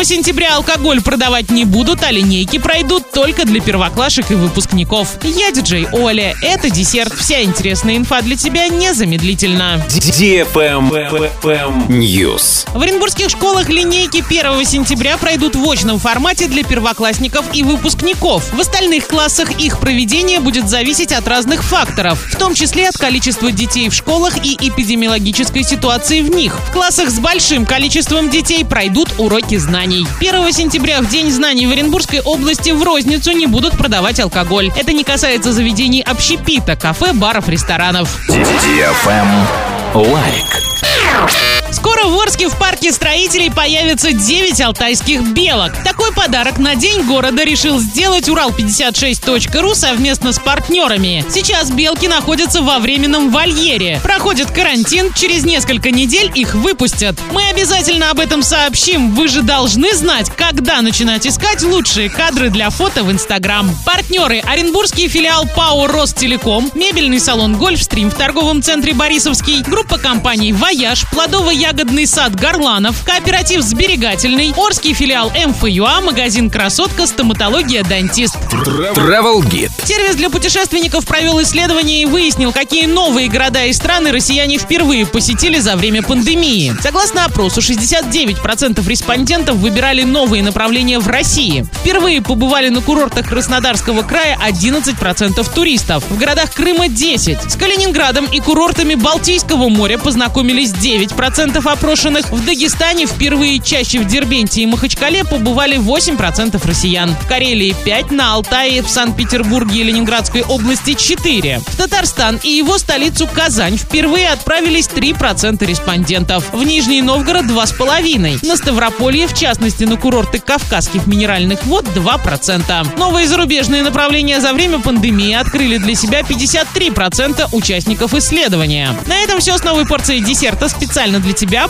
1 сентября алкоголь продавать не будут, а линейки пройдут только для первоклашек и выпускников. Я диджей Оля. Это десерт. Вся интересная инфа для тебя незамедлительно. News. В оренбургских школах линейки 1 сентября пройдут в очном формате для первоклассников и выпускников. В остальных классах их проведение будет зависеть от разных факторов, в том числе от количества детей в школах и эпидемиологической ситуации в них. В классах с большим количеством детей пройдут уроки знаний. 1 сентября в День знаний в Оренбургской области в розницу не будут продавать алкоголь. Это не касается заведений общепита, кафе, баров, ресторанов. Лайк. Скоро в Орске в парке строителей появится 9 алтайских белок. Такой подарок на День города решил сделать Урал56.ру совместно с партнерами. Сейчас белки находятся во временном вольере. Проходит карантин, через несколько недель их выпустят. Мы обязательно об этом сообщим. Вы же должны знать, когда начинать искать лучшие кадры для фото в Инстаграм. Партнеры Оренбургский филиал ПАО Ростелеком, мебельный салон Гольфстрим в торговом центре Борисовский, группа компаний Вояж, Плодово-ягодный сад Горланов, кооператив Сберегательный, Орский филиал МФЮА, магазин Красотка, стоматология Дантист. Travel Guide. Сервис для путешественников провел исследование и выяснил, какие новые города и страны россияне впервые посетили за время пандемии. Согласно опросу, 69% респондентов выбирали новые направления в России. Впервые побывали на курортах Краснодарского края 11% туристов. В городах Крыма 10. С Калининградом и курортами Балтийского моря познакомились 9% опрошенных. В Дагестане впервые чаще в Дербенте и Махачкале побывали 8% россиян. В Карелии 5, на Алтае, в Санкт-Петербурге и Ленинградской области 4. В Татарстан и его столицу Казань впервые отправились 3% респондентов. В Нижний Новгород 2,5%. На Ставрополье, в частности на курорты Кавказских минеральных вод 2%. Новые зарубежные направления за время пандемии открыли для себя 53% участников исследования. На этом все с новой порцией десерта специально для тебя.